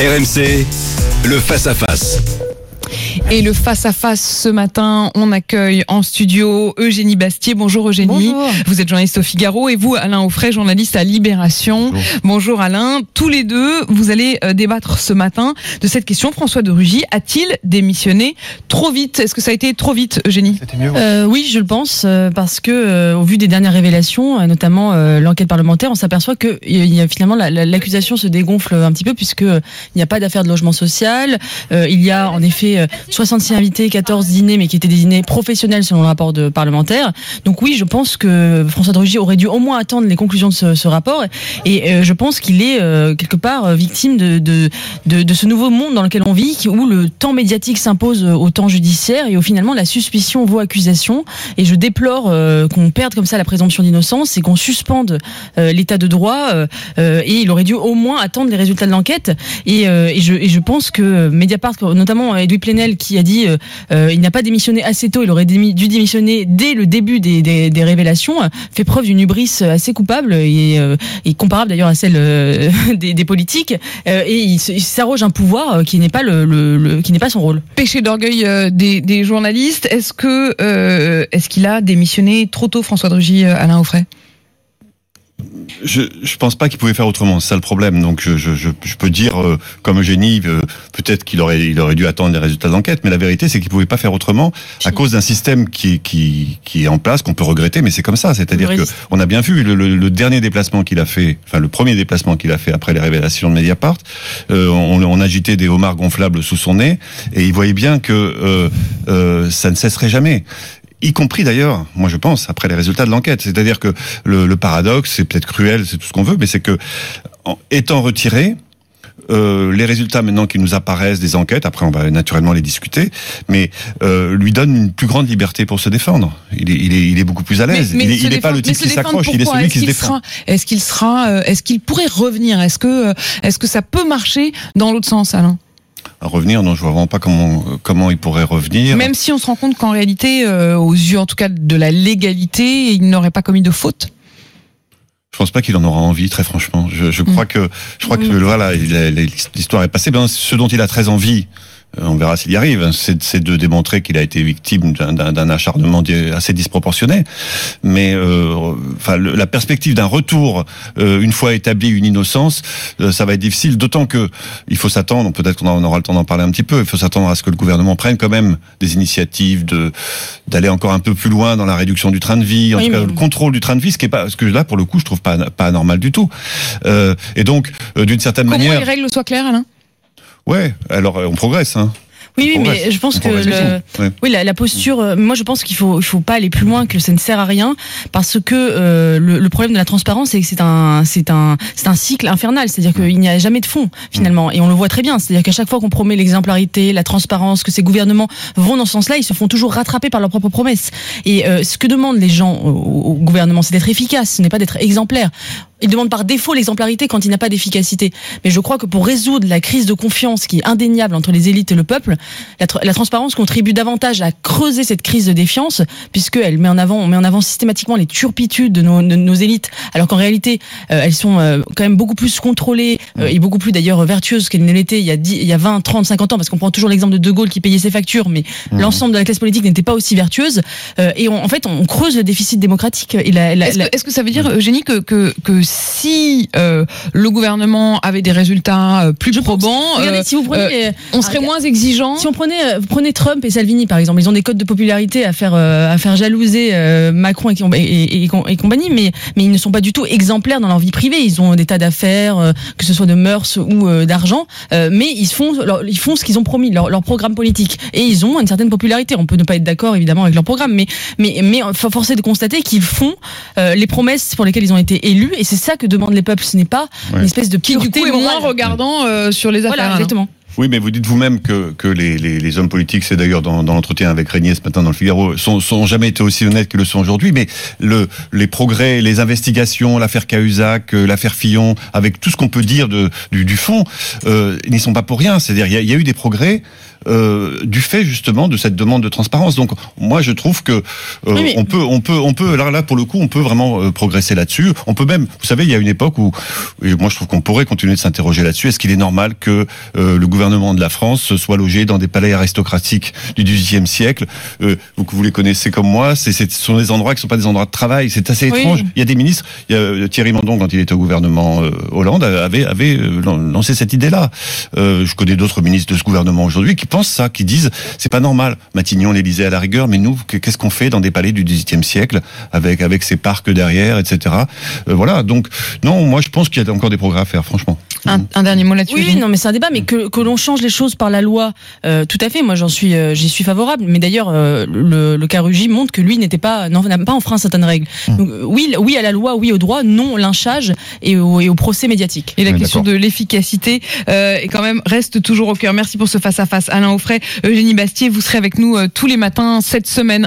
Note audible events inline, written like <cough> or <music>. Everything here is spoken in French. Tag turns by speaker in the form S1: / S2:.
S1: RMC, le face-à-face.
S2: Et le face-à-face ce matin, on accueille en studio Eugénie Bastier. Bonjour Eugénie.
S3: Bonjour.
S2: Vous êtes journaliste au Figaro et vous, Alain Offray, journaliste à Libération. Bonjour, Alain. Tous les deux, vous allez euh, débattre ce matin de cette question. François de Rugy a-t-il démissionné trop vite? Est-ce que ça a été trop vite, Eugénie?
S3: Euh, oui, je le pense, euh, parce que euh, au vu des dernières révélations, notamment euh, l'enquête parlementaire, on s'aperçoit que il y a, finalement la- la- l'accusation se dégonfle un petit peu puisque il n'y a pas d'affaire de logement social. Euh, il y a en effet euh, 66 invités, 14 dîners, mais qui étaient des dîners professionnels selon le rapport de parlementaire. Donc oui, je pense que François de aurait dû au moins attendre les conclusions de ce, rapport, et euh, je pense qu'il est euh, quelque part euh, victime de, de, de, ce nouveau monde dans lequel on vit, où le temps médiatique s'impose au temps judiciaire et où finalement la suspicion vaut accusation. Et je déplore qu'on perde comme ça la présomption d'innocence et qu'on suspende l'état de droit. et il aurait dû au moins attendre les résultats de l'enquête. Et, je, je pense que Mediapart, notamment Edoui Plenel, qui a dit euh, euh, il n'a pas démissionné assez tôt, il aurait dû démissionner dès le début des, des, révélations, euh, fait preuve d'une hubris assez coupable et, euh, comparable d'ailleurs à celle <laughs> des, des politiques. Et il, s'arroge un pouvoir qui n'est pas le, le- qui n'est pas son rôle.
S2: Péché d'orgueil des, journalistes. Est-ce que est-ce qu'il a démissionné trop tôt, François de Rugy, euh, Alain Offray
S4: Je je pense pas qu'il pouvait faire autrement, c'est ça le problème. Donc je, je, je, je peux dire euh, comme Eugénie, euh, peut-être qu'il aurait il aurait dû attendre les résultats d'enquête, mais la vérité c'est qu'il pouvait pas faire autrement à cause d'un système qui qui qui est en place qu'on peut regretter, mais c'est comme ça. C'est-à-dire
S3: Le
S4: que
S3: résiste.
S4: on a bien vu le, le, le dernier déplacement qu'il a fait, enfin le premier déplacement qu'il a fait après les révélations de Mediapart, euh, on, on agitait des homards gonflables sous son nez et il voyait bien que euh, euh, ça ne cesserait jamais y compris d'ailleurs, moi je pense, après les résultats de l'enquête. C'est-à-dire que le, le paradoxe, c'est peut-être cruel, c'est tout ce qu'on veut, mais c'est que, en étant retiré, euh, les résultats maintenant qui nous apparaissent des enquêtes, après on va naturellement les discuter, mais euh, lui donne une plus grande liberté pour se défendre. Il est, il est, il est beaucoup plus à l'aise. il est,
S2: se
S4: il est pas le type qui s'accroche, il est celui qui se défend.
S2: sera- Est-ce qu'il sera, euh, est-ce qu'il pourrait revenir? Est-ce que, euh, est-ce que ça peut marcher dans l'autre sens, Alain?
S4: À revenir, non, je vois vraiment pas comment comment il pourrait revenir.
S2: Même si on se rend compte qu'en réalité, euh, aux yeux en tout cas de la légalité, il n'aurait pas commis de faute.
S4: Je pense pas qu'il en aura envie, très franchement. Je, je crois que, je crois que voilà, il a- l'histoire est passée. Ben, ce dont il a très envie, euh, on verra s'il y arrive, c'est de démontrer qu'il a été victime d'un- acharnement assez disproportionné. Mais, euh, enfin, le- la perspective d'un retour euh, une fois établie une innocence, euh, ça va être difficile. D'autant que il faut s'attendre, peut-être qu'on en aura le temps d'en parler un petit peu. Il faut s'attendre à ce que le gouvernement prenne quand même des initiatives de d'aller encore un peu plus loin dans la réduction du train de vie, en
S3: Oui,
S4: tout cas
S3: mais-
S4: le contrôle du train de vie, ce qui est pas, ce que là pour le coup je trouve pas pas anormal du tout. Euh, et donc euh, d'une certaine
S2: Comment
S4: manière,
S2: les règles soient claires, Alain?
S4: Ouais. Alors euh, on progresse. Hein.
S3: Oui, oui, mais je pense que le.
S4: Ouais.
S3: Oui, la, la posture. euh, moi, je pense qu'il faut, il faut pas aller plus loin, que ça ne sert à rien, parce que euh, le, le problème de la transparence, c'est que c'est un, c'est un, c'est un cycle infernal. C'est-à-dire qu'il n'y a jamais de fond finalement, et on le voit très bien. C'est-à-dire qu'à chaque fois qu'on promet l'exemplarité, la transparence, que ces gouvernements vont dans ce sens-là, ils se font toujours rattraper par leurs propres promesses. Et euh, ce que demandent les gens au, au gouvernement, c'est d'être efficace, ce n'est pas d'être exemplaire. Ils demandent par défaut l'exemplarité quand il n'y a pas d'efficacité. Mais je crois que pour résoudre la crise de confiance qui est indéniable entre les élites et le peuple, la, la transparence contribue davantage à creuser cette crise de défiance, puisqu'elle met en avant, on met en avant systématiquement les turpitudes de nos, de nos élites, alors qu'en réalité, euh, elles sont euh, quand même beaucoup plus contrôlées euh, et beaucoup plus d'ailleurs vertueuses qu'elles ne l'étaient il y a 10, il y a 20, 30, 50 ans, parce qu'on prend toujours l'exemple de De Gaulle qui payait ses factures, mais l'ensemble de la classe politique n'était pas aussi vertueuse. Euh, et on- en fait, on creuse le déficit démocratique. Et la, la-
S2: Est-ce
S3: la-
S2: que, est-ce que ça veut dire, Eugénie, que, que, que si euh, le gouvernement avait des résultats euh, plus
S3: Je pense.
S2: probants,
S3: Regardez,
S2: euh,
S3: si vous prenez,
S2: euh, on serait
S3: Ah,
S2: moins exigeant
S3: Si on prenait, vous prenez Trump et Salvini par exemple, ils ont des codes de popularité à faire euh, à faire jalouser euh, Macron et, et, et, et com- et compagnie, mais mais ils ne sont pas du tout exemplaires dans leur vie privée. Ils ont des tas d'affaires, euh, que ce soit de mœurs ou euh, d'argent, euh, mais ils font leur- ils font ce qu'ils ont promis, leur, leur programme politique, et ils ont une certaine popularité. On peut ne pas être d'accord évidemment avec leur programme, mais mais mais faut forcer de constater qu'ils font euh, les promesses pour lesquelles ils ont été élus, et c'est ça que demandent les peuples. Ce n'est pas
S4: Ouais.
S3: une espèce de
S2: qui du coup est moins regardant euh, sur les affaires.
S3: Voilà, exactement.
S4: Oui, mais vous dites vous-même que, que les, les, les hommes politiques, c'est d'ailleurs dans, dans l'entretien avec Régnier ce matin dans le Figaro, sont, sont jamais été aussi honnêtes qu'ils le sont aujourd'hui. Mais le, les progrès, les investigations, l'affaire Cahuzac, euh, l'affaire Fillon, avec tout ce qu'on peut dire de, du, du fond, euh, n'y sont pas pour rien. C'est-à-dire, il y, a- il y a eu des progrès. Euh, du fait justement de cette demande de transparence. Donc moi je trouve que euh,
S3: Oui,
S4: on peut, on peut, on peut. Là, là pour le coup, on peut vraiment euh, progresser là-dessus. On peut même, vous savez, il y a une époque où, et moi je trouve qu'on pourrait continuer de s'interroger là-dessus. Est-ce qu'il est normal que euh, le gouvernement de la France soit logé dans des palais aristocratiques du XVIIIe siècle? Euh, vous, vous les connaissez comme moi. C'est, ce sont des endroits qui sont pas des endroits de travail. C'est assez
S3: Oui.
S4: étrange. Il y a des ministres. Il y a Thierry Mandon quand il était au gouvernement euh, Hollande avait avait lan- lancé cette idée-là. Euh, je connais d'autres ministres de ce gouvernement aujourd'hui qui pensent ça, qui disent c'est pas normal. Matignon, l'Élysée à la rigueur, mais nous, que- qu'est-ce qu'on fait dans des palais du XVIIIe siècle avec avec ces parcs derrière, etc. Euh, voilà. Donc non, moi je pense qu'il y a encore des progrès à faire, franchement.
S2: Un, un dernier mot là-dessus.
S3: Oui, non, mais c'est un débat, mais que, que l'on change les choses par la loi, euh, tout à fait. Moi, j'en suis, euh, j'y suis favorable. Mais d'ailleurs, euh, le, le cas Rugy montre que lui n'était pas, n'a pas enfreint certaines règles. Donc, euh, oui, oui à la loi, oui au droit, non au lynchage et au, et au procès médiatique.
S2: Et la question de l'efficacité euh, est quand même reste toujours au cœur. Merci pour ce face à face, Alain Offray, Eugénie Bastier. Vous serez avec nous euh, tous les matins cette semaine.